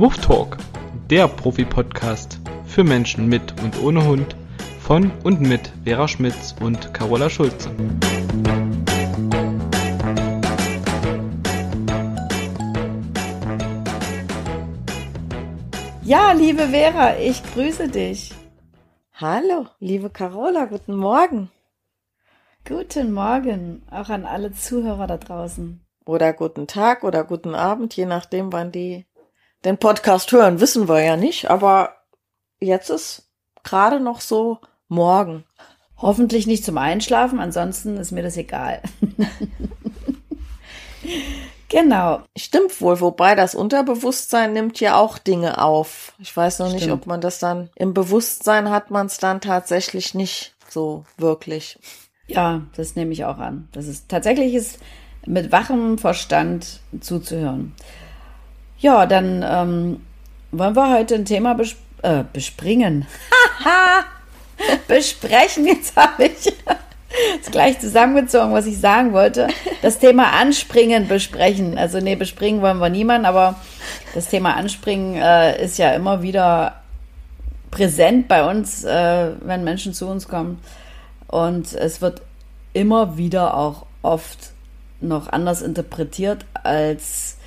Woof Talk, der Profi-Podcast für Menschen mit und ohne Hund von und mit Vera Schmitz und Carola Schulze. Ja, liebe Vera, ich grüße dich. Hallo, liebe Carola, guten Morgen. Guten Morgen, auch an alle Zuhörer da draußen. Oder guten Tag oder guten Abend, je nachdem, wann die den Podcast hören, wissen wir ja nicht, aber jetzt ist gerade noch so morgen. Hoffentlich nicht zum Einschlafen, ansonsten ist mir das egal. genau. Stimmt wohl, wobei das Unterbewusstsein nimmt ja auch Dinge auf. Ich weiß noch Stimmt. nicht, ob man das dann im Bewusstsein hat man es dann tatsächlich nicht so wirklich. Ja, das nehme ich auch an. Das ist tatsächlich ist mit wachem Verstand zuzuhören. Ja, dann ähm, wollen wir heute ein Thema bes äh, bespringen. Besprechen, jetzt habe ich es gleich zusammengezogen, was ich sagen wollte. Das Thema Anspringen besprechen. Also nee, bespringen wollen wir niemanden, aber das Thema Anspringen äh, ist ja immer wieder präsent bei uns, äh, wenn Menschen zu uns kommen. Und es wird immer wieder auch oft noch anders interpretiert, als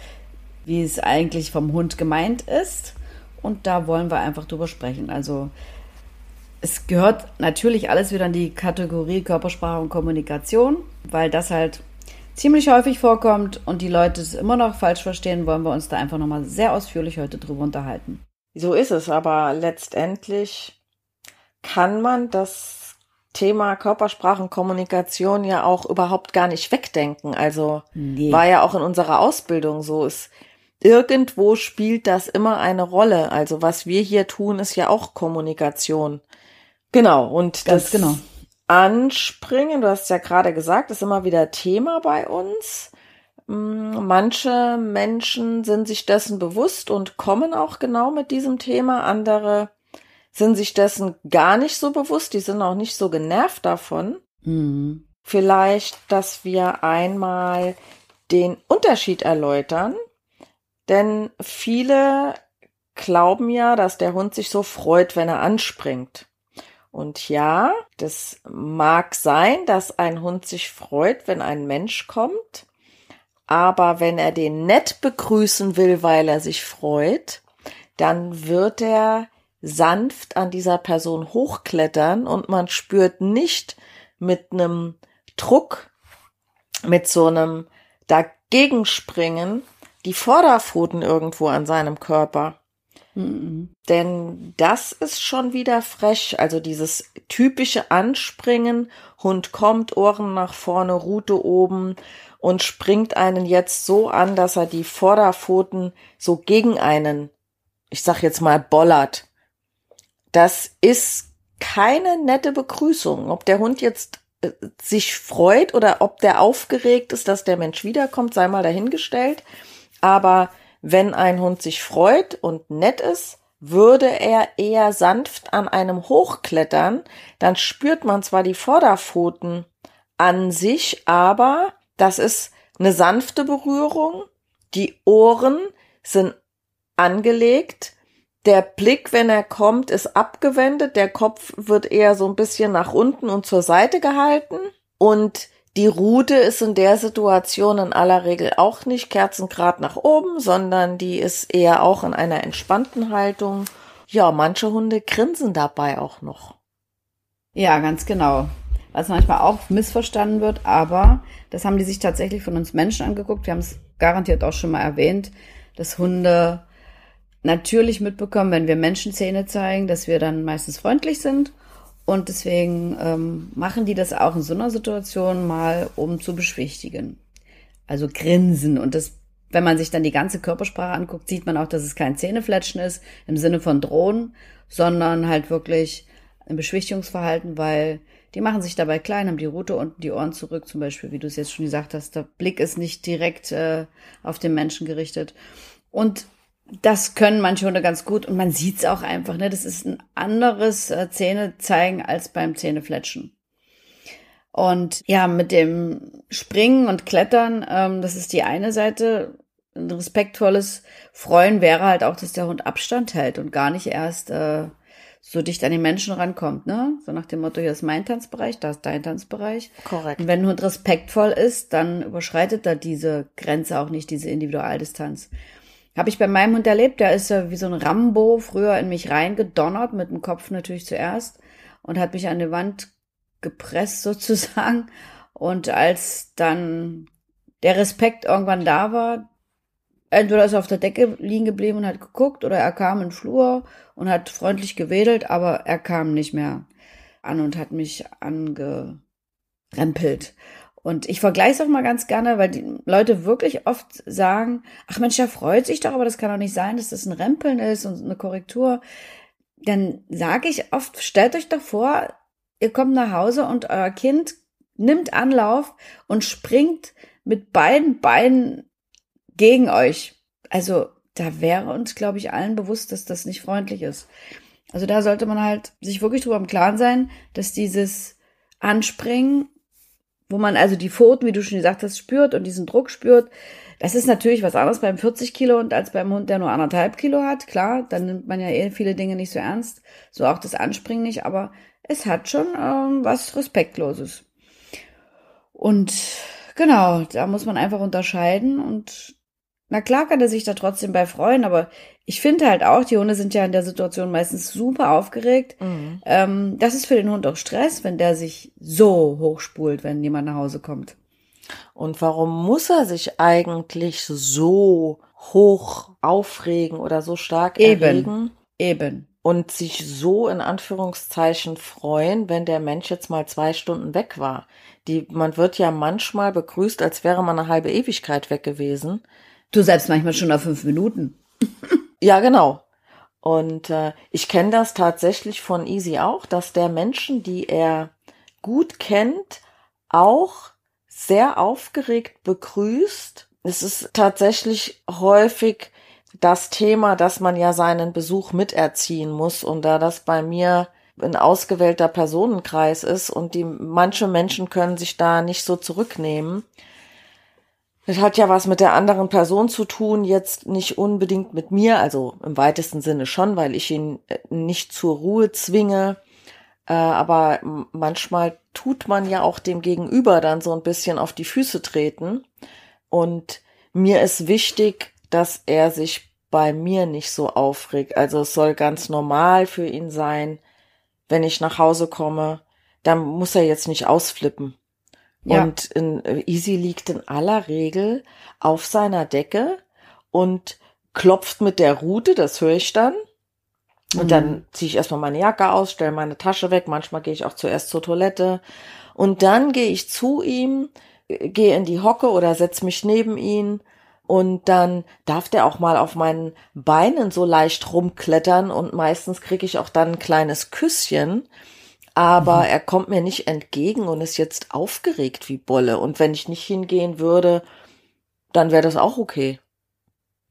wie es eigentlich vom Hund gemeint ist. Und da wollen wir einfach drüber sprechen. Also es gehört natürlich alles wieder in die Kategorie Körpersprache und Kommunikation, weil das halt ziemlich häufig vorkommt und die Leute es immer noch falsch verstehen, wollen wir uns da einfach nochmal sehr ausführlich heute drüber unterhalten. So ist es, aber letztendlich kann man das Thema Körpersprache und Kommunikation ja auch überhaupt gar nicht wegdenken. Also Nee. war ja auch in unserer Ausbildung so. Es, irgendwo spielt das immer eine Rolle. Also was wir hier tun, ist ja auch Kommunikation. Genau. Und Ganz das genau. Anspringen, du hast ja gerade gesagt, ist immer wieder Thema bei uns. Mm, Manche Menschen sind sich dessen bewusst und kommen auch genau mit diesem Thema. Andere sind sich dessen gar nicht so bewusst. Die sind auch nicht so genervt davon. Mhm. Vielleicht, dass wir einmal den Unterschied erläutern. Denn viele glauben ja, dass der Hund sich so freut, wenn er anspringt. Und ja, das mag sein, dass ein Hund sich freut, wenn ein Mensch kommt. Aber wenn er den nett begrüßen will, weil er sich freut, dann wird er sanft an dieser Person hochklettern und man spürt nicht mit einem Druck, mit so einem Dagegenspringen die Vorderpfoten irgendwo an seinem Körper. Mhm. Denn das ist schon wieder frech. Also dieses typische Anspringen, Hund kommt, Ohren nach vorne, Rute oben und springt einen jetzt so an, dass er die Vorderpfoten so gegen einen, ich sag jetzt mal, bollert. Das ist keine nette Begrüßung. Ob der Hund jetzt äh, sich freut oder ob der aufgeregt ist, dass der Mensch wiederkommt, sei mal dahingestellt. Aber wenn ein Hund sich freut und nett ist, würde er eher sanft an einem hochklettern, dann spürt man zwar die Vorderpfoten an sich, aber das ist eine sanfte Berührung. Die Ohren sind angelegt. Der Blick, wenn er kommt, ist abgewendet. Der Kopf wird eher so ein bisschen nach unten und zur Seite gehalten. Und die Rute ist in der Situation in aller Regel auch nicht kerzengrad nach oben, sondern die ist eher auch in einer entspannten Haltung. Ja, manche Hunde grinsen dabei auch noch. Ja, ganz genau. Was manchmal auch missverstanden wird, aber das haben die sich tatsächlich von uns Menschen angeguckt. Wir haben es garantiert auch schon mal erwähnt, dass Hunde natürlich mitbekommen, wenn wir Menschenzähne zeigen, dass wir dann meistens freundlich sind. Und deswegen ähm, machen die das auch in so einer Situation mal, um zu beschwichtigen. Also grinsen. Und das, wenn man sich dann die ganze Körpersprache anguckt, sieht man auch, dass es kein Zähnefletschen ist im Sinne von drohen, sondern halt wirklich ein Beschwichtigungsverhalten, weil die machen sich dabei klein, haben die Rute unten, die Ohren zurück, zum Beispiel, wie du es jetzt schon gesagt hast. Der Blick ist nicht direkt äh, auf den Menschen gerichtet. Und das können manche Hunde ganz gut und man sieht es auch einfach. Ne? Das ist ein anderes äh, Zähne zeigen als beim Zähnefletschen. Und ja, mit dem Springen und Klettern, ähm, das ist die eine Seite. ein respektvolles Freuen wäre halt auch, dass der Hund Abstand hält und gar nicht erst äh, so dicht an den Menschen rankommt, ne? So nach dem Motto, hier ist mein Tanzbereich, da ist dein Tanzbereich. Korrekt. Und wenn ein Hund respektvoll ist, dann überschreitet er diese Grenze auch nicht, diese Individualdistanz. Habe ich bei meinem Hund erlebt, der ist ja wie so ein Rambo früher in mich reingedonnert, mit dem Kopf natürlich zuerst und hat mich an die Wand gepresst sozusagen. Und als dann der Respekt irgendwann da war, entweder ist er auf der Decke liegen geblieben und hat geguckt oder er kam in den Flur und hat freundlich gewedelt, aber er kam nicht mehr an und hat mich angerempelt. Und ich vergleiche es auch mal ganz gerne, weil die Leute wirklich oft sagen, ach Mensch, der freut sich doch, aber das kann doch nicht sein, dass das ein Rempeln ist und eine Korrektur. Dann sage ich oft, stellt euch doch vor, ihr kommt nach Hause und euer Kind nimmt Anlauf und springt mit beiden Beinen gegen euch. Also da wäre uns, glaube ich, allen bewusst, dass das nicht freundlich ist. Also da sollte man halt sich wirklich drüber im Klaren sein, dass dieses Anspringen, wo man also die Pfoten, wie du schon gesagt hast, spürt und diesen Druck spürt, das ist natürlich was anderes beim 40 Kilo und als beim Hund, der nur anderthalb Kilo hat. Klar, dann nimmt man ja eh viele Dinge nicht so ernst, so auch das Anspringen nicht, aber es hat schon ähm, was Respektloses. Und genau, da muss man einfach unterscheiden und na klar kann er sich da trotzdem bei freuen, aber ich finde halt auch, die Hunde sind ja in der Situation meistens super aufgeregt. Mhm. Ähm, das ist für den Hund auch Stress, wenn der sich so hochspult, wenn jemand nach Hause kommt. Und warum muss er sich eigentlich so hoch aufregen oder so stark Eben. erregen? Eben. Und sich so in Anführungszeichen freuen, wenn der Mensch jetzt mal zwei Stunden weg war. Die, man wird ja manchmal begrüßt, als wäre man eine halbe Ewigkeit weg gewesen. Du selbst manchmal schon nach fünf Minuten. ja, genau. Und äh, ich kenne das tatsächlich von Easy auch, dass der Menschen, die er gut kennt, auch sehr aufgeregt begrüßt. Es ist tatsächlich häufig das Thema, dass man ja seinen Besuch miterziehen muss. Und da das bei mir ein ausgewählter Personenkreis ist und die manche Menschen können sich da nicht so zurücknehmen, das hat ja was mit der anderen Person zu tun, jetzt nicht unbedingt mit mir, also im weitesten Sinne schon, weil ich ihn äh, nicht zur Ruhe zwinge. Äh, aber manchmal tut man ja auch dem Gegenüber dann so ein bisschen auf die Füße treten. Und mir ist wichtig, dass er sich bei mir nicht so aufregt. Also es soll ganz normal für ihn sein, wenn ich nach Hause komme. Dann muss er jetzt nicht ausflippen. Ja. Und in, äh, Easy liegt in aller Regel auf seiner Decke und klopft mit der Rute, das höre ich dann. Und mhm. dann ziehe ich erstmal meine Jacke aus, stelle meine Tasche weg. Manchmal gehe ich auch zuerst zur Toilette. Und dann gehe ich zu ihm, äh, gehe in die Hocke oder setz mich neben ihn. Und dann darf der auch mal auf meinen Beinen so leicht rumklettern. Und meistens kriege ich auch dann ein kleines Küsschen aber mhm. er kommt mir nicht entgegen und ist jetzt aufgeregt wie Bolle. Und wenn ich nicht hingehen würde, dann wäre das auch okay.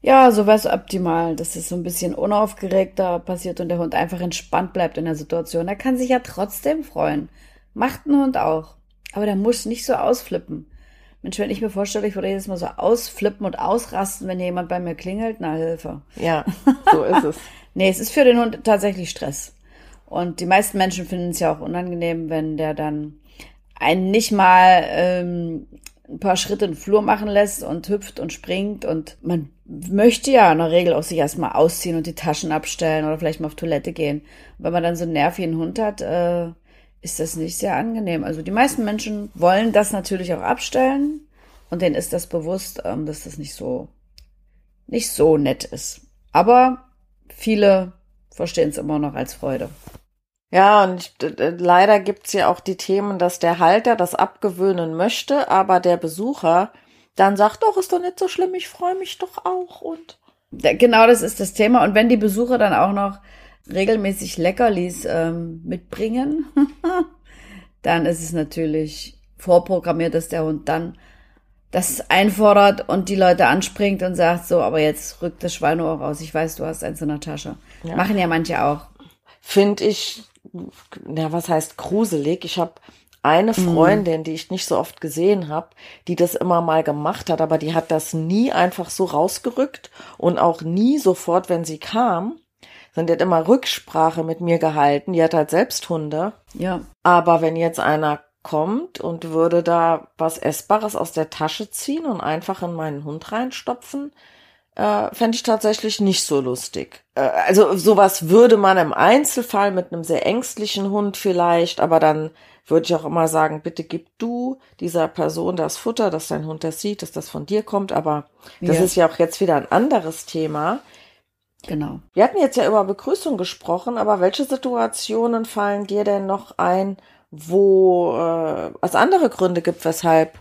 Ja, so wäre es optimal, dass es so ein bisschen unaufgeregter passiert und der Hund einfach entspannt bleibt in der Situation. Er kann sich ja trotzdem freuen. Macht ein Hund auch. Aber der muss nicht so ausflippen. Mensch, wenn ich mir vorstelle, ich würde jedes Mal so ausflippen und ausrasten, wenn jemand bei mir klingelt, na Hilfe. Ja, so ist es. nee, es ist für den Hund tatsächlich Stress. Und die meisten Menschen finden es ja auch unangenehm, wenn der dann einen nicht mal ähm, ein paar Schritte in den Flur machen lässt und hüpft und springt und man möchte ja in der Regel auch sich erstmal ausziehen und die Taschen abstellen oder vielleicht mal auf Toilette gehen. Und wenn man dann so einen nervigen Hund hat, äh, ist das nicht sehr angenehm. Also die meisten Menschen wollen das natürlich auch abstellen und denen ist das bewusst, ähm, dass das nicht so nicht so nett ist. Aber viele verstehen es immer noch als Freude. Ja, und ich, leider gibt's ja auch die Themen, dass der Halter das abgewöhnen möchte, aber der Besucher dann sagt, doch, ist doch nicht so schlimm, ich freue mich doch auch und. Genau, das ist das Thema. Und wenn die Besucher dann auch noch regelmäßig Leckerlis ähm, mitbringen, dann ist es natürlich vorprogrammiert, dass der Hund dann das einfordert und die Leute anspringt und sagt so, aber jetzt rückt das Schweineohr raus. Ich weiß, du hast eins in der Tasche. Ja. Machen ja manche auch. Finde ich na, was heißt gruselig? Ich habe eine Freundin, die ich nicht so oft gesehen habe, die das immer mal gemacht hat, aber die hat das nie einfach so rausgerückt und auch nie sofort, wenn sie kam, sondern die hat immer Rücksprache mit mir gehalten. Die hat halt selbst Hunde. Ja. Aber wenn jetzt einer kommt und würde da was Essbares aus der Tasche ziehen und einfach in meinen Hund reinstopfen, äh, fände ich tatsächlich nicht so lustig. Äh, also sowas würde man im Einzelfall mit einem sehr ängstlichen Hund vielleicht, aber dann würde ich auch immer sagen, bitte gib du dieser Person das Futter, dass dein Hund das sieht, dass das von dir kommt. Aber das Ja. ist ja auch jetzt wieder ein anderes Thema. Genau. Wir hatten jetzt ja über Begrüßung gesprochen, aber welche Situationen fallen dir denn noch ein, wo äh, es andere Gründe gibt, weshalb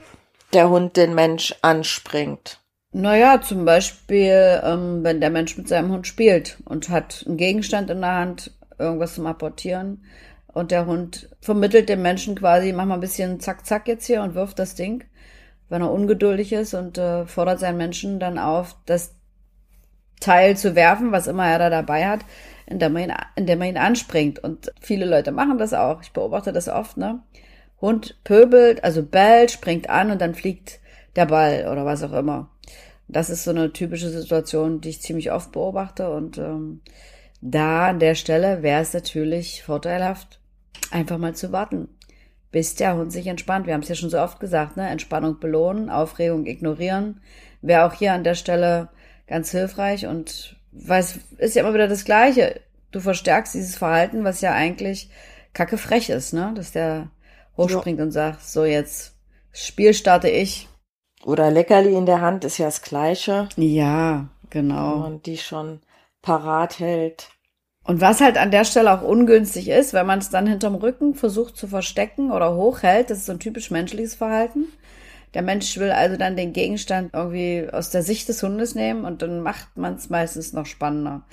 der Hund den Mensch anspringt? Naja, zum Beispiel, ähm, wenn der Mensch mit seinem Hund spielt und hat einen Gegenstand in der Hand, irgendwas zum Apportieren und der Hund vermittelt dem Menschen quasi, mach mal ein bisschen zack, zack jetzt hier und wirft das Ding, wenn er ungeduldig ist und äh, fordert seinen Menschen dann auf, das Teil zu werfen, was immer er da dabei hat, indem man ihn, indem man ihn anspringt. Und viele Leute machen das auch. Ich beobachte das oft, ne? Hund pöbelt, also bellt, springt an und dann fliegt der Ball oder was auch immer. Das ist so eine typische Situation, die ich ziemlich oft beobachte. Und ähm, da an der Stelle wäre es natürlich vorteilhaft, einfach mal zu warten, bis der Hund sich entspannt. Wir haben es ja schon so oft gesagt, ne? Entspannung belohnen, Aufregung ignorieren. Wäre auch hier an der Stelle ganz hilfreich und weil es ist ja immer wieder das Gleiche. Du verstärkst dieses Verhalten, was ja eigentlich kacke frech ist, ne? Dass der hochspringt und sagt, so jetzt Spiel starte ich. Oder Leckerli in der Hand ist ja das Gleiche, Ja, wenn genau. man die schon parat hält. Und was halt an der Stelle auch ungünstig ist, wenn man es dann hinterm Rücken versucht zu verstecken oder hochhält, das ist so ein typisch menschliches Verhalten. Der Mensch will also dann den Gegenstand irgendwie aus der Sicht des Hundes nehmen und dann macht man es meistens noch spannender.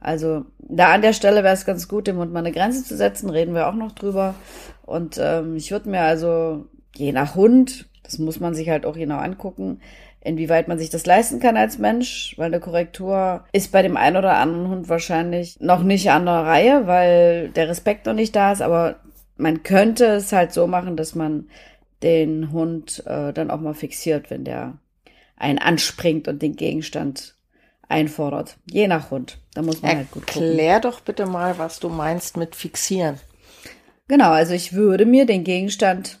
Also da an der Stelle wäre es ganz gut, dem Hund mal eine Grenze zu setzen, reden wir auch noch drüber. Und ähm, ich würde mir also, je nach Hund, das muss man sich halt auch genau angucken, inwieweit man sich das leisten kann als Mensch, weil eine Korrektur ist bei dem einen oder anderen Hund wahrscheinlich noch nicht an der Reihe, weil der Respekt noch nicht da ist, aber man könnte es halt so machen, dass man den Hund äh, dann auch mal fixiert, wenn der einen anspringt und den Gegenstand einfordert. Je nach Hund. Da muss man halt gut gucken. Erklär doch bitte mal, was du meinst mit fixieren. Genau, also ich würde mir den Gegenstand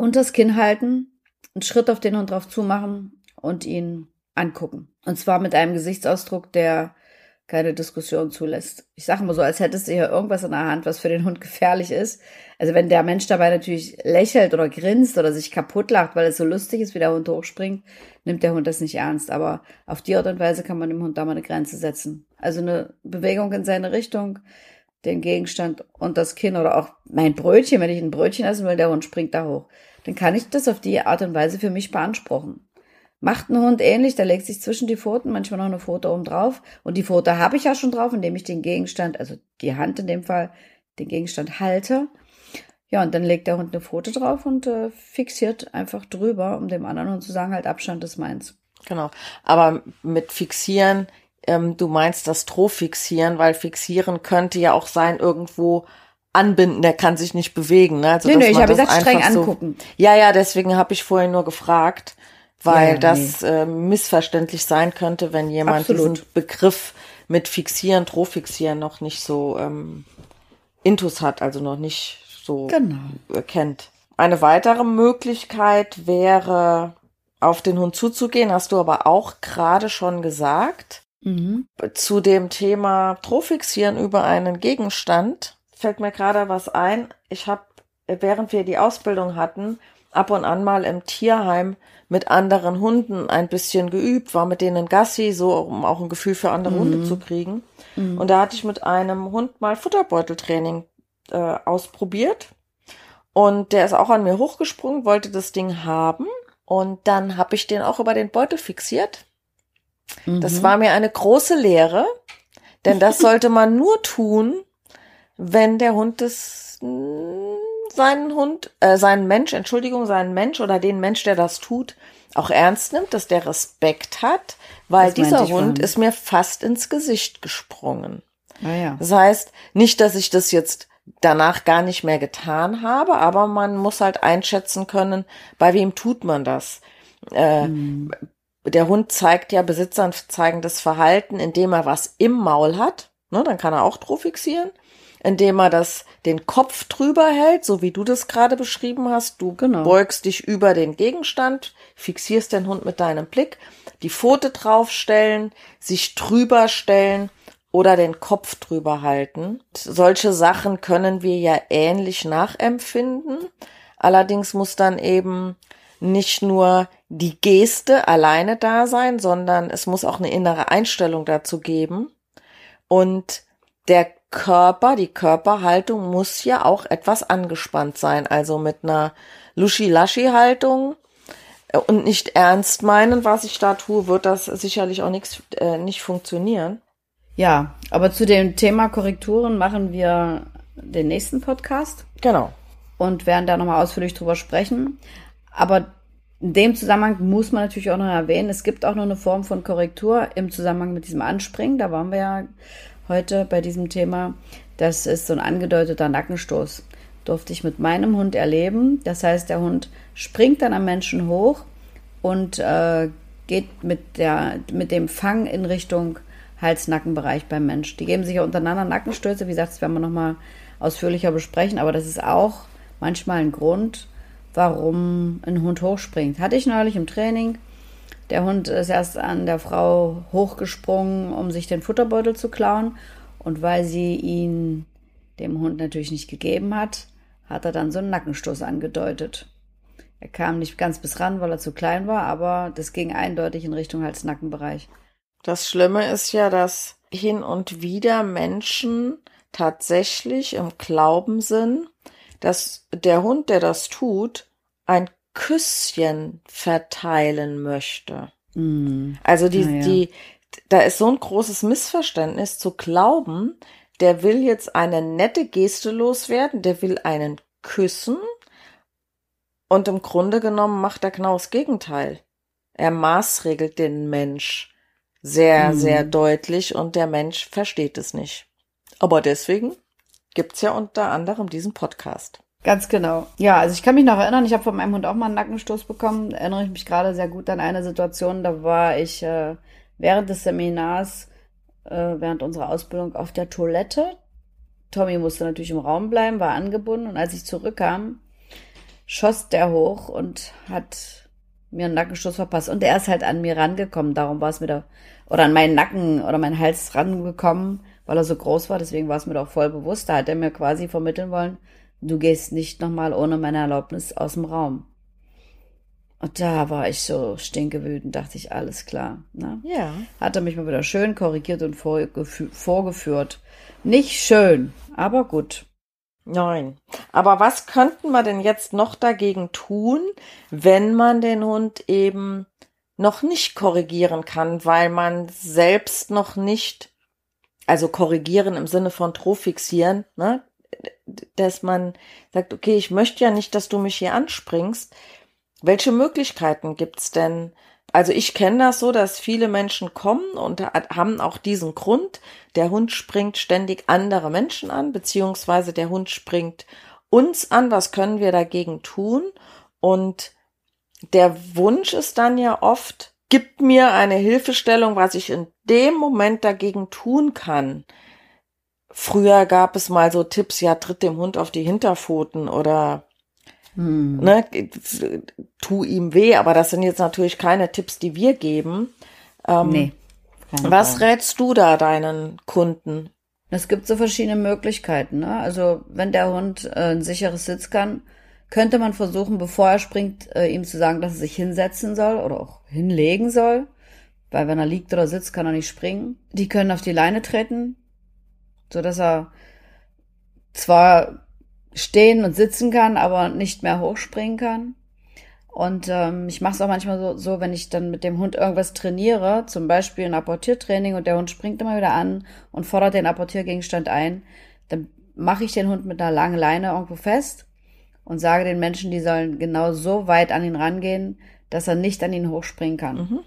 unters Kinn halten, einen Schritt auf den Hund drauf zumachen und ihn angucken. Und zwar mit einem Gesichtsausdruck, der keine Diskussion zulässt. Ich sage mal so, als hättest du hier irgendwas in der Hand, was für den Hund gefährlich ist. Also wenn der Mensch dabei natürlich lächelt oder grinst oder sich kaputt lacht, weil es so lustig ist, wie der Hund hochspringt, nimmt der Hund das nicht ernst. Aber auf die Art und Weise kann man dem Hund da mal eine Grenze setzen. Also eine Bewegung in seine Richtung, den Gegenstand und das Kinn oder auch mein Brötchen, wenn ich ein Brötchen essen will, der Hund springt da hoch. Dann kann ich das auf die Art und Weise für mich beanspruchen. Macht ein Hund ähnlich, der legt sich zwischen die Pfoten, manchmal noch eine Pfote oben drauf. Und die Pfote habe ich ja schon drauf, indem ich den Gegenstand, also die Hand in dem Fall, den Gegenstand halte. Ja, und dann legt der Hund eine Pfote drauf und äh, fixiert einfach drüber, um dem anderen Hund zu sagen, halt Abstand ist meins. Genau. Aber mit fixieren, ähm, du meinst das Strohfixieren, weil fixieren könnte ja auch sein, irgendwo anbinden, der kann sich nicht bewegen. Ne? Also, nee, nee, ich habe gesagt, streng so- angucken. Ja, ja, deswegen habe ich vorhin nur gefragt, weil Ja, das äh, missverständlich sein könnte, wenn jemand Absolut. diesen Begriff mit Fixieren, Drohfixieren noch nicht so ähm, intus hat, also noch nicht so Genau. kennt. Eine weitere Möglichkeit wäre, auf den Hund zuzugehen, hast du aber auch gerade schon gesagt. Mhm. Zu dem Thema Trofixieren über einen Gegenstand fällt mir gerade was ein. Ich habe, während wir die Ausbildung hatten, ab und an mal im Tierheim mit anderen Hunden ein bisschen geübt, war mit denen Gassi, so um auch ein Gefühl für andere Hunde zu kriegen. Und da hatte ich mit einem Hund mal Futterbeuteltraining äh, ausprobiert. Und der ist auch an mir hochgesprungen, wollte das Ding haben. Und dann habe ich den auch über den Beutel fixiert. Das war mir eine große Lehre, denn das sollte man nur tun, wenn der Hund das mh, seinen Hund, äh, seinen Mensch, Entschuldigung, seinen Mensch oder den Mensch, der das tut, auch ernst nimmt, dass der Respekt hat, weil Das dieser Hund ist mir fast ins Gesicht gesprungen. Ah ja. Das heißt, nicht, dass ich das jetzt danach gar nicht mehr getan habe, aber man muss halt einschätzen können, bei wem tut man das. Äh, mhm. Der Hund zeigt ja Besitzern zeigendes Verhalten, indem er was im Maul hat. Ne, dann kann er auch drauf fixieren. Indem er das, den Kopf drüber hält, so wie du das gerade beschrieben hast. Du genau. beugst dich über den Gegenstand, fixierst den Hund mit deinem Blick, die Pfote draufstellen, sich drüber stellen oder den Kopf drüber halten. Solche Sachen können wir ja ähnlich nachempfinden. Allerdings muss dann eben nicht nur die Geste alleine da sein, sondern es muss auch eine innere Einstellung dazu geben. Und der Körper, die Körperhaltung muss ja auch etwas angespannt sein. Also mit einer Luschi-Laschi-Haltung äh, und nicht ernst meinen, was ich da tue, wird das sicherlich auch nichts, äh, nicht funktionieren. Ja, aber zu dem Thema Korrekturen machen wir den nächsten Podcast. Genau. Und werden da nochmal ausführlich drüber sprechen. Aber in dem Zusammenhang muss man natürlich auch noch erwähnen, es gibt auch noch eine Form von Korrektur im Zusammenhang mit diesem Anspringen. Da waren wir ja heute bei diesem Thema. Das ist so ein angedeuteter Nackenstoß. Durfte ich mit meinem Hund erleben. Das heißt, der Hund springt dann am Menschen hoch und äh, geht mit, der, mit dem Fang in Richtung Hals-Nackenbereich beim Mensch. Die geben sich ja untereinander Nackenstöße. Wie gesagt, das werden wir nochmal ausführlicher besprechen, aber das ist auch manchmal ein Grund, warum ein Hund hochspringt. Hatte ich neulich im Training. Der Hund ist erst an der Frau hochgesprungen, um sich den Futterbeutel zu klauen. Und weil sie ihn dem Hund natürlich nicht gegeben hat, hat er dann so einen Nackenstoß angedeutet. Er kam nicht ganz bis ran, weil er zu klein war, aber das ging eindeutig in Richtung Hals-Nackenbereich. Das Schlimme ist ja, dass hin und wieder Menschen tatsächlich im Glauben sind, dass der Hund, der das tut, ein Küsschen verteilen möchte. Mm. Also die, ja. die, da ist so ein großes Missverständnis zu glauben, der will jetzt eine nette Geste loswerden, der will einen küssen und im Grunde genommen macht er genau das Gegenteil. Er maßregelt den Mensch sehr, mm. sehr deutlich und der Mensch versteht es nicht. Aber deswegen gibt's ja unter anderem diesen Podcast. Ganz genau. Ja, also ich kann mich noch erinnern, ich habe von meinem Hund auch mal einen Nackenstoß bekommen. Erinnere ich mich gerade sehr gut an eine Situation, da war ich äh, während des Seminars, äh, während unserer Ausbildung auf der Toilette. Tommy musste natürlich im Raum bleiben, war angebunden und als ich zurückkam, schoss der hoch und hat mir einen Nackenstoß verpasst. Und er ist halt an mir rangekommen, darum war es mir da, oder an meinen Nacken oder meinen Hals rangekommen, weil er so groß war, deswegen war es mir doch voll bewusst. Da hat er mir quasi vermitteln wollen, Du gehst nicht nochmal ohne meine Erlaubnis aus dem Raum. Und da war ich so stinkewütend, dachte ich, alles klar. Ne? Ja. Hat er mich mal wieder schön korrigiert und vorgeführt. Nicht schön, aber gut. Nein. Aber was könnten wir denn jetzt noch dagegen tun, wenn man den Hund eben noch nicht korrigieren kann, weil man selbst noch nicht, also korrigieren im Sinne von Trofixieren, ne? Dass man sagt, okay, ich möchte ja nicht, dass du mich hier anspringst. Welche Möglichkeiten gibt's denn? Also ich kenne das so, dass viele Menschen kommen und haben auch diesen Grund. Der Hund springt ständig andere Menschen an, beziehungsweise der Hund springt uns an. Was können wir dagegen tun? Und der Wunsch ist dann ja oft, gib mir eine Hilfestellung, was ich in dem Moment dagegen tun kann. Früher gab es mal so Tipps, ja, tritt dem Hund auf die Hinterpfoten oder hm. ne, tu ihm weh, aber das sind jetzt natürlich keine Tipps, die wir geben. Ähm, nee. Was Fall. rätst du da deinen Kunden? Es gibt so verschiedene Möglichkeiten. Ne? Also wenn der Hund äh, ein sicheres Sitz kann, könnte man versuchen, bevor er springt, äh, ihm zu sagen, dass er sich hinsetzen soll oder auch hinlegen soll. Weil wenn er liegt oder sitzt, kann er nicht springen. Die können auf die Leine treten so dass er zwar stehen und sitzen kann, aber nicht mehr hochspringen kann. Und ähm, ich mache es auch manchmal so, so, wenn ich dann mit dem Hund irgendwas trainiere, zum Beispiel ein Apportiertraining und der Hund springt immer wieder an und fordert den Apportiergegenstand ein, dann mache ich den Hund mit einer langen Leine irgendwo fest und sage den Menschen, die sollen genau so weit an ihn rangehen, dass er nicht an ihn hochspringen kann. Mhm.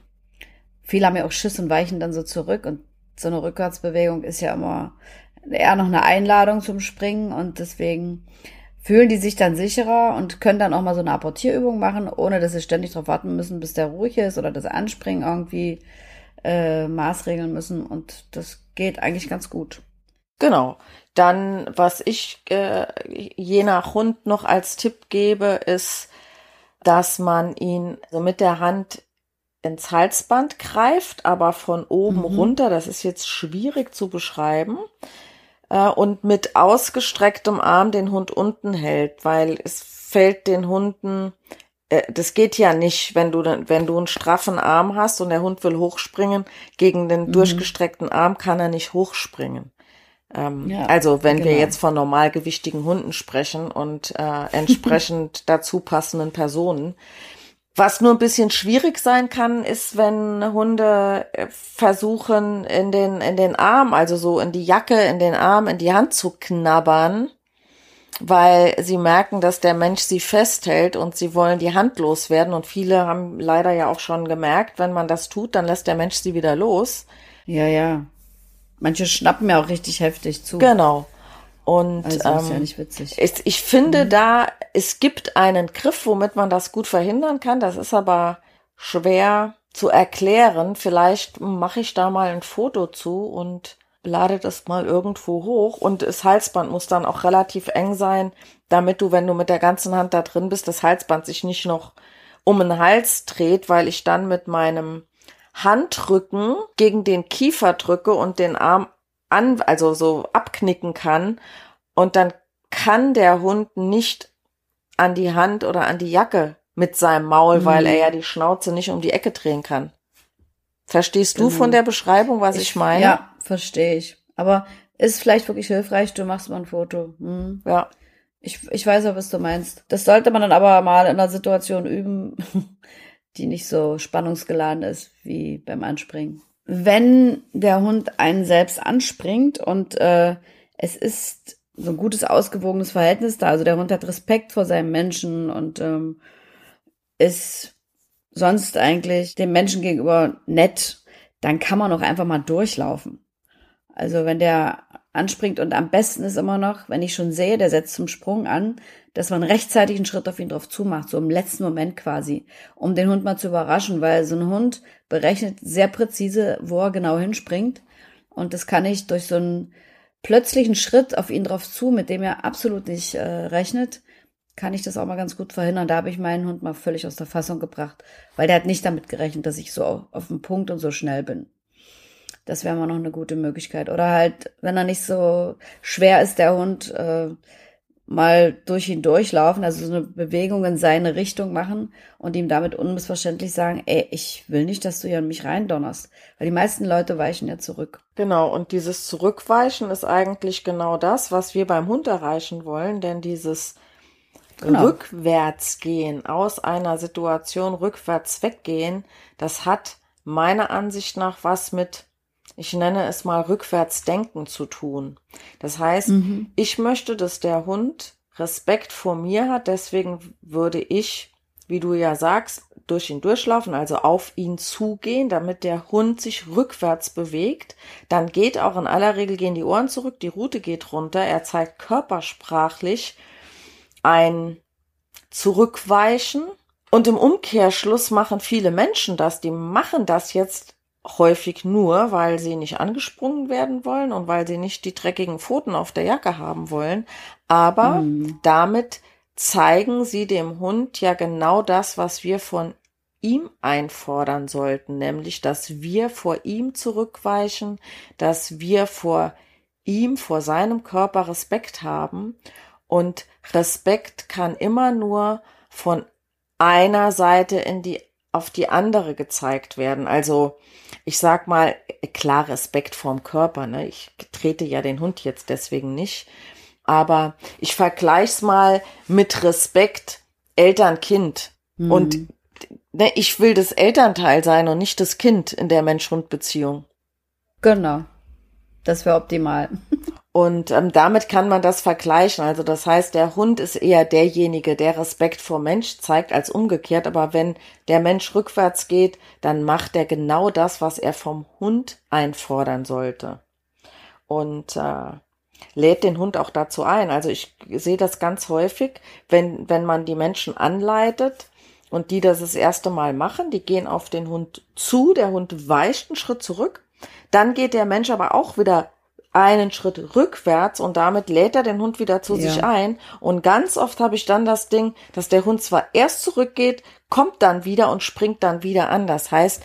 Viele haben ja auch Schiss und weichen dann so zurück und so eine Rückwärtsbewegung ist ja immer eher noch eine Einladung zum Springen und deswegen fühlen die sich dann sicherer und können dann auch mal so eine Apportierübung machen, ohne dass sie ständig darauf warten müssen, bis der ruhig ist oder das Anspringen irgendwie äh, maßregeln müssen und das geht eigentlich ganz gut. Genau. Dann, was ich äh, je nach Hund noch als Tipp gebe, ist, dass man ihn so mit der Hand ins Halsband greift, aber von oben mhm. runter. Das ist jetzt schwierig zu beschreiben. Äh, und mit ausgestrecktem Arm den Hund unten hält, weil es fällt den Hunden, äh, das geht ja nicht, wenn du, wenn du einen straffen Arm hast und der Hund will hochspringen, gegen den mhm. durchgestreckten Arm kann er nicht hochspringen. Ähm, ja, also wenn genau. wir jetzt von normalgewichtigen Hunden sprechen und äh, entsprechend dazu passenden Personen. Was nur ein bisschen schwierig sein kann, ist, wenn Hunde äh, versuchen, in den, in den Arm, also so in die Jacke, in den Arm, in die Hand zu knabbern, weil sie merken, dass der Mensch sie festhält und sie wollen die Hand loswerden. Und viele haben leider ja auch schon gemerkt, wenn man das tut, dann lässt der Mensch sie wieder los. Ja, ja. Manche schnappen ja auch richtig heftig zu. Genau. Und also ähm, ist ja nicht witzig. Ich, ich finde mhm. da, es gibt einen Griff, womit man das gut verhindern kann. Das ist aber schwer zu erklären. Vielleicht mache ich da mal ein Foto zu und lade das mal irgendwo hoch. Und das Halsband muss dann auch relativ eng sein, damit du, wenn du mit der ganzen Hand da drin bist, das Halsband sich nicht noch um den Hals dreht, weil ich dann mit meinem Handrücken gegen den Kiefer drücke und den Arm an, also so abknicken kann. Und dann kann der Hund nicht an die Hand oder an die Jacke mit seinem Maul, mhm. weil er ja die Schnauze nicht um die Ecke drehen kann. Verstehst du von mhm. der Beschreibung, was ich, ich meine? Ja, verstehe ich. Aber ist vielleicht wirklich hilfreich, du machst mal ein Foto. Hm. Ja. Ich, ich weiß ja, was du meinst. Das sollte man dann aber mal in einer Situation üben, die nicht so spannungsgeladen ist wie beim Anspringen. Wenn der Hund einen selbst anspringt und äh, es ist so ein gutes, ausgewogenes Verhältnis da, also der Hund hat Respekt vor seinem Menschen und ähm, ist sonst eigentlich dem Menschen gegenüber nett, dann kann man auch einfach mal durchlaufen. Also wenn der anspringt und am besten ist immer noch, wenn ich schon sehe, der setzt zum Sprung an, dass man rechtzeitig einen Schritt auf ihn drauf zumacht, so im letzten Moment quasi, um den Hund mal zu überraschen, weil so ein Hund berechnet sehr präzise, wo er genau hinspringt. Und das kann ich durch so einen plötzlichen Schritt auf ihn drauf zu, mit dem er absolut nicht äh, rechnet, kann ich das auch mal ganz gut verhindern. Da habe ich meinen Hund mal völlig aus der Fassung gebracht, weil der hat nicht damit gerechnet, dass ich so auf, den Punkt und so schnell bin. Das wäre mal noch eine gute Möglichkeit. Oder halt, wenn er nicht so schwer ist, der Hund, äh, mal durch ihn durchlaufen, also so eine Bewegung in seine Richtung machen und ihm damit unmissverständlich sagen, ey, ich will nicht, dass du hier an mich reindonnerst. Weil die meisten Leute weichen ja zurück. Genau, und dieses Zurückweichen ist eigentlich genau das, was wir beim Hund erreichen wollen, denn dieses genau. Rückwärtsgehen aus einer Situation rückwärts weggehen, das hat meiner Ansicht nach was mit ich nenne es mal Rückwärtsdenken zu tun. Das heißt, mhm. ich möchte, dass der Hund Respekt vor mir hat, deswegen würde ich, wie du ja sagst, durch ihn durchlaufen, also auf ihn zugehen, damit der Hund sich rückwärts bewegt. Dann geht auch in aller Regel gehen die Ohren zurück, die Rute geht runter. Er zeigt körpersprachlich ein Zurückweichen. Und im Umkehrschluss machen viele Menschen das. Die machen das jetzt häufig nur, weil sie nicht angesprungen werden wollen und weil sie nicht die dreckigen Pfoten auf der Jacke haben wollen. Aber mhm. damit zeigen sie dem Hund ja genau das, was wir von ihm einfordern sollten, nämlich, dass wir vor ihm zurückweichen, dass wir vor ihm, vor seinem Körper Respekt haben. Und Respekt kann immer nur von einer Seite in die auf die andere gezeigt werden. Also ich sag mal, klar Respekt vorm Körper. Ne? Ich trete ja den Hund jetzt deswegen nicht. Aber ich vergleich's mal mit Respekt Eltern-Kind. Mhm. Und ne, ich will das Elternteil sein und nicht das Kind in der Mensch-Hund-Beziehung. Genau. Das wäre optimal. Und ähm, damit kann man das vergleichen. Also das heißt, der Hund ist eher derjenige, der Respekt vor Mensch zeigt, als umgekehrt. Aber wenn der Mensch rückwärts geht, dann macht er genau das, was er vom Hund einfordern sollte. Und äh, lädt den Hund auch dazu ein. Also ich sehe das ganz häufig, wenn, wenn man die Menschen anleitet und die das das erste Mal machen, die gehen auf den Hund zu, der Hund weicht einen Schritt zurück, dann geht der Mensch aber auch wieder einen Schritt rückwärts und damit lädt er den Hund wieder zu ja. sich ein. Und ganz oft habe ich dann das Ding, dass der Hund zwar erst zurückgeht, kommt dann wieder und springt dann wieder an. Das heißt,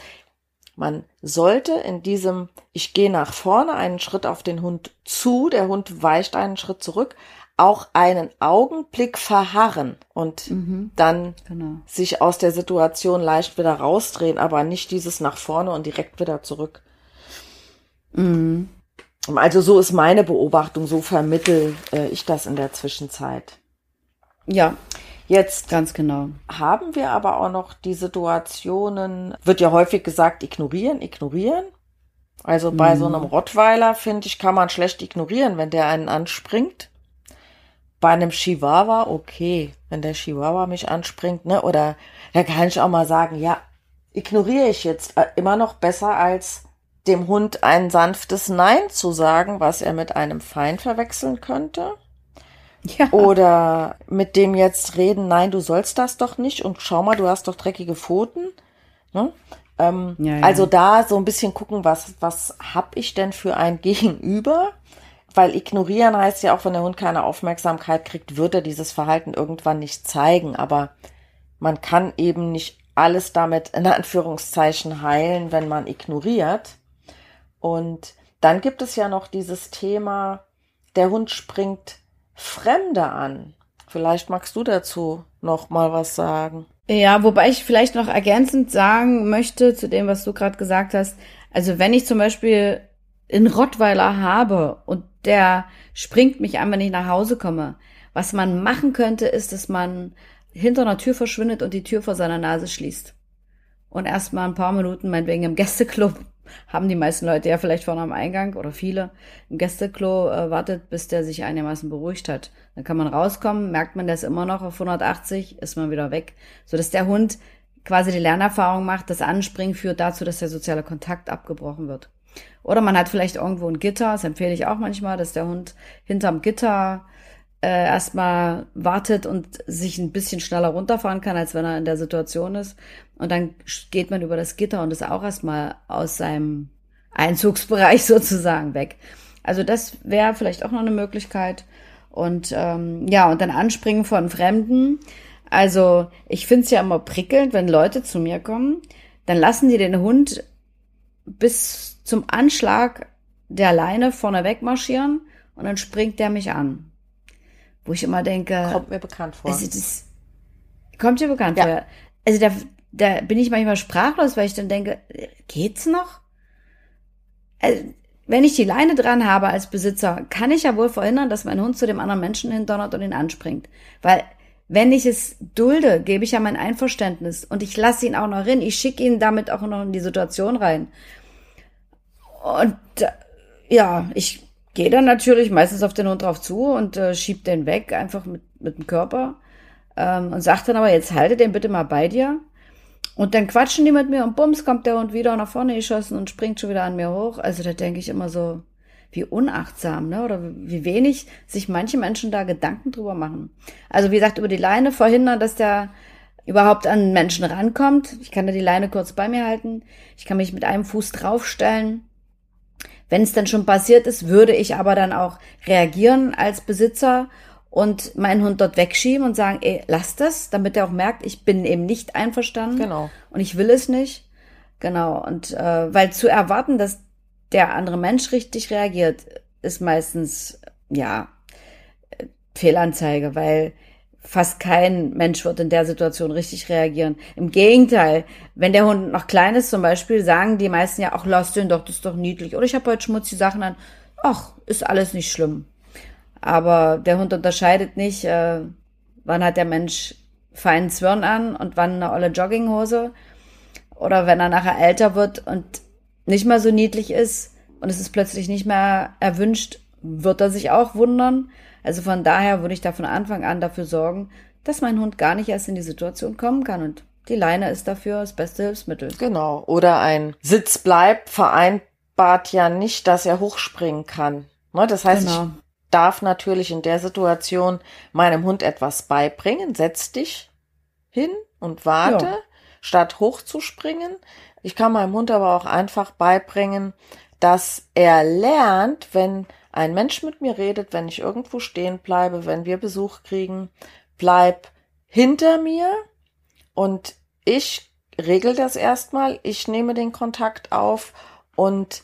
man sollte in diesem, ich gehe nach vorne einen Schritt auf den Hund zu, der Hund weicht einen Schritt zurück, auch einen Augenblick verharren und mhm, dann genau. sich aus der Situation leicht wieder rausdrehen, aber nicht dieses nach vorne und direkt wieder zurück. Mhm. Also so ist meine Beobachtung, so vermittel äh, ich das in der Zwischenzeit. Ja, Jetzt ganz genau. Haben wir aber auch noch die Situationen, wird ja häufig gesagt, ignorieren, ignorieren. Also bei mhm. so einem Rottweiler, finde ich, kann man schlecht ignorieren, wenn der einen anspringt. Bei einem Chihuahua, okay, wenn der Chihuahua mich anspringt, ne? Oder da kann ich auch mal sagen, ja, ignoriere ich jetzt äh, immer noch besser als dem Hund ein sanftes Nein zu sagen, was er mit einem Feind verwechseln könnte. Ja. Oder mit dem jetzt reden, nein, du sollst das doch nicht und schau mal, du hast doch dreckige Pfoten. Ne? Ähm, ja, ja. Also da so ein bisschen gucken, was, was hab ich denn für ein Gegenüber? Weil ignorieren heißt ja auch, wenn der Hund keine Aufmerksamkeit kriegt, wird er dieses Verhalten irgendwann nicht zeigen. Aber man kann eben nicht alles damit in Anführungszeichen heilen, wenn man ignoriert. Und dann gibt es ja noch dieses Thema, der Hund springt Fremde an. Vielleicht magst du dazu noch mal was sagen. Ja, wobei ich vielleicht noch ergänzend sagen möchte zu dem, was du gerade gesagt hast. Also wenn ich zum Beispiel einen Rottweiler habe und der springt mich an, wenn ich nach Hause komme. Was man machen könnte, ist, dass man hinter einer Tür verschwindet und die Tür vor seiner Nase schließt. Und erstmal ein paar Minuten, meinetwegen im Gästeclub, haben die meisten Leute ja vielleicht vorne am Eingang oder viele im Gästeklo äh, wartet, bis der sich einigermaßen beruhigt hat. Dann kann man rauskommen, merkt man, ist immer noch auf 180, ist man wieder weg, so dass der Hund quasi die Lernerfahrung macht, das Anspringen führt dazu, dass der soziale Kontakt abgebrochen wird. Oder man hat vielleicht irgendwo ein Gitter, das empfehle ich auch manchmal, dass der Hund hinterm Gitter äh, erstmal wartet und sich ein bisschen schneller runterfahren kann, als wenn er in der Situation ist. Und dann geht man über das Gitter und ist auch erstmal aus seinem Einzugsbereich sozusagen weg. Also das wäre vielleicht auch noch eine Möglichkeit. Und ähm, ja, und dann Anspringen von Fremden. Also ich finde es ja immer prickelnd, wenn Leute zu mir kommen, dann lassen die den Hund bis zum Anschlag der Leine vorne wegmarschieren und dann springt der mich an. Wo ich immer denke. Kommt mir bekannt vor. Also das, kommt dir bekannt ja. vor. Also da, da bin ich manchmal sprachlos, weil ich dann denke, geht's noch? Also, wenn ich die Leine dran habe als Besitzer, kann ich ja wohl verhindern, dass mein Hund zu dem anderen Menschen hindonnert und ihn anspringt. Weil wenn ich es dulde, gebe ich ja mein Einverständnis und ich lasse ihn auch noch rein. Ich schicke ihn damit auch noch in die Situation rein. Und ja, ich gehe dann natürlich meistens auf den Hund drauf zu und äh, schieb den weg, einfach mit, mit dem Körper. Ähm, und sagt dann aber, jetzt halte den bitte mal bei dir. Und dann quatschen die mit mir und bums, kommt der Hund wieder nach vorne geschossen und springt schon wieder an mir hoch. Also da denke ich immer so, wie unachtsam, ne? Oder wie wenig sich manche Menschen da Gedanken drüber machen. Also wie gesagt, über die Leine verhindern, dass der überhaupt an Menschen rankommt. Ich kann da die Leine kurz bei mir halten. Ich kann mich mit einem Fuß draufstellen. Wenn es dann schon passiert ist, würde ich aber dann auch reagieren als Besitzer und meinen Hund dort wegschieben und sagen, ey, lass das, damit er auch merkt, ich bin eben nicht einverstanden. Genau. Und ich will es nicht. Genau. Und äh, weil zu erwarten, dass der andere Mensch richtig reagiert, ist meistens ja Fehlanzeige, weil fast kein Mensch wird in der Situation richtig reagieren. Im Gegenteil, wenn der Hund noch klein ist zum Beispiel, sagen die meisten ja, ach, lass den doch, das ist doch niedlich. Oder ich habe heute schmutzige Sachen an. Ach, ist alles nicht schlimm. Aber der Hund unterscheidet nicht, äh, wann hat der Mensch feinen Zwirn an und wann eine olle Jogginghose. Oder wenn er nachher älter wird und nicht mehr so niedlich ist und es ist plötzlich nicht mehr erwünscht, wird er sich auch wundern. Also von daher würde ich da von Anfang an dafür sorgen, dass mein Hund gar nicht erst in die Situation kommen kann und die Leine ist dafür das beste Hilfsmittel. Genau. Oder ein Sitzbleib vereinbart ja nicht, dass er hochspringen kann. Ne? Das heißt, genau. darf natürlich in der Situation meinem Hund etwas beibringen. Setz dich hin und warte, ja. statt hochzuspringen. Ich kann meinem Hund aber auch einfach beibringen, dass er lernt, wenn ein Mensch mit mir redet, wenn ich irgendwo stehen bleibe, wenn wir Besuch kriegen, bleib hinter mir und ich regel das erstmal, ich nehme den Kontakt auf und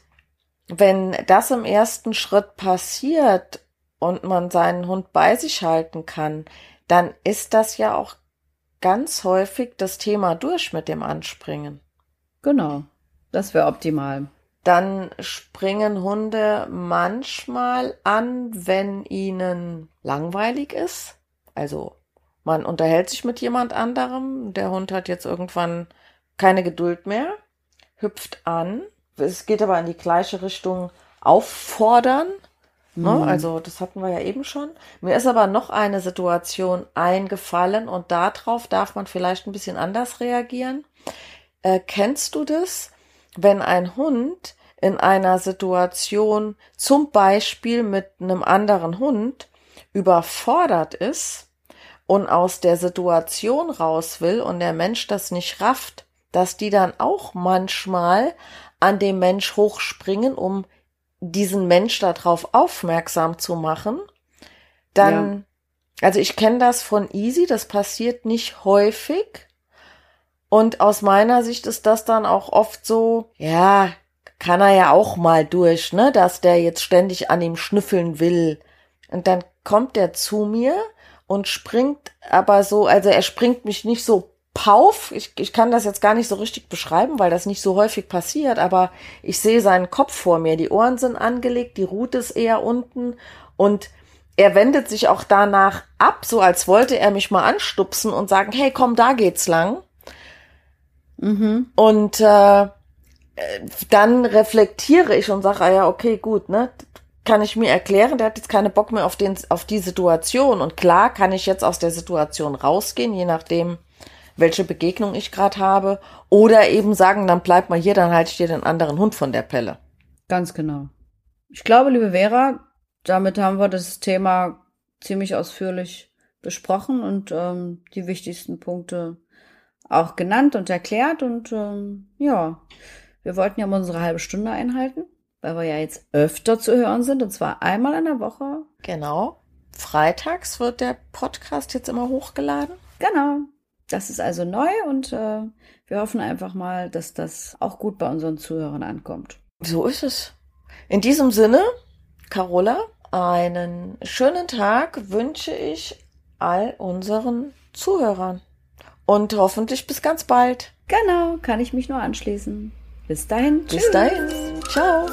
wenn das im ersten Schritt passiert und man seinen Hund bei sich halten kann, dann ist das ja auch ganz häufig das Thema durch mit dem Anspringen. Genau, das wäre optimal. Dann springen Hunde manchmal an, wenn ihnen langweilig ist. Also man unterhält sich mit jemand anderem, der Hund hat jetzt irgendwann keine Geduld mehr, hüpft an. Es geht aber in die gleiche Richtung auffordern. Ne? Mhm. Also das hatten wir ja eben schon. Mir ist aber noch eine Situation eingefallen und darauf darf man vielleicht ein bisschen anders reagieren. Äh, kennst du das? Wenn ein Hund in einer Situation zum Beispiel mit einem anderen Hund überfordert ist und aus der Situation raus will und der Mensch das nicht rafft, dass die dann auch manchmal an dem Mensch hochspringen, um diesen Mensch darauf aufmerksam zu machen, dann, ja. also ich kenne das von Easy, das passiert nicht häufig, und aus meiner Sicht ist das dann auch oft so, ja, kann er ja auch mal durch, ne, dass der jetzt ständig an ihm schnüffeln will. Und dann kommt er zu mir und springt aber so, also er springt mich nicht so pauf. Ich, ich kann das jetzt gar nicht so richtig beschreiben, weil das nicht so häufig passiert, aber ich sehe seinen Kopf vor mir. Die Ohren sind angelegt, die Rute ist eher unten und er wendet sich auch danach ab, so als wollte er mich mal anstupsen und sagen, hey, komm, da geht's lang. Mhm. Und äh, dann reflektiere ich und sage, ah ja, okay, gut, ne? Kann ich mir erklären, der hat jetzt keine Bock mehr auf, den, auf die Situation. Und klar kann ich jetzt aus der Situation rausgehen, je nachdem, welche Begegnung ich gerade habe. Oder eben sagen, dann bleib mal hier, dann halte ich dir den anderen Hund von der Pelle. Ganz genau. Ich glaube, liebe Vera, damit haben wir das Thema ziemlich ausführlich besprochen und ähm, die wichtigsten Punkte auch genannt und erklärt. Und ähm, ja, wir wollten ja mal unsere halbe Stunde einhalten, weil wir ja jetzt öfter zu hören sind, und zwar einmal in der Woche. Genau. Freitags wird der Podcast jetzt immer hochgeladen. Genau. Das ist also neu und äh, wir hoffen einfach mal, dass das auch gut bei unseren Zuhörern ankommt. So ist es. In diesem Sinne, Carola, einen schönen Tag wünsche ich all unseren Zuhörern. Und hoffentlich bis ganz bald. Genau, kann ich mich nur anschließen. Bis dahin. Bis dahin. Ciao.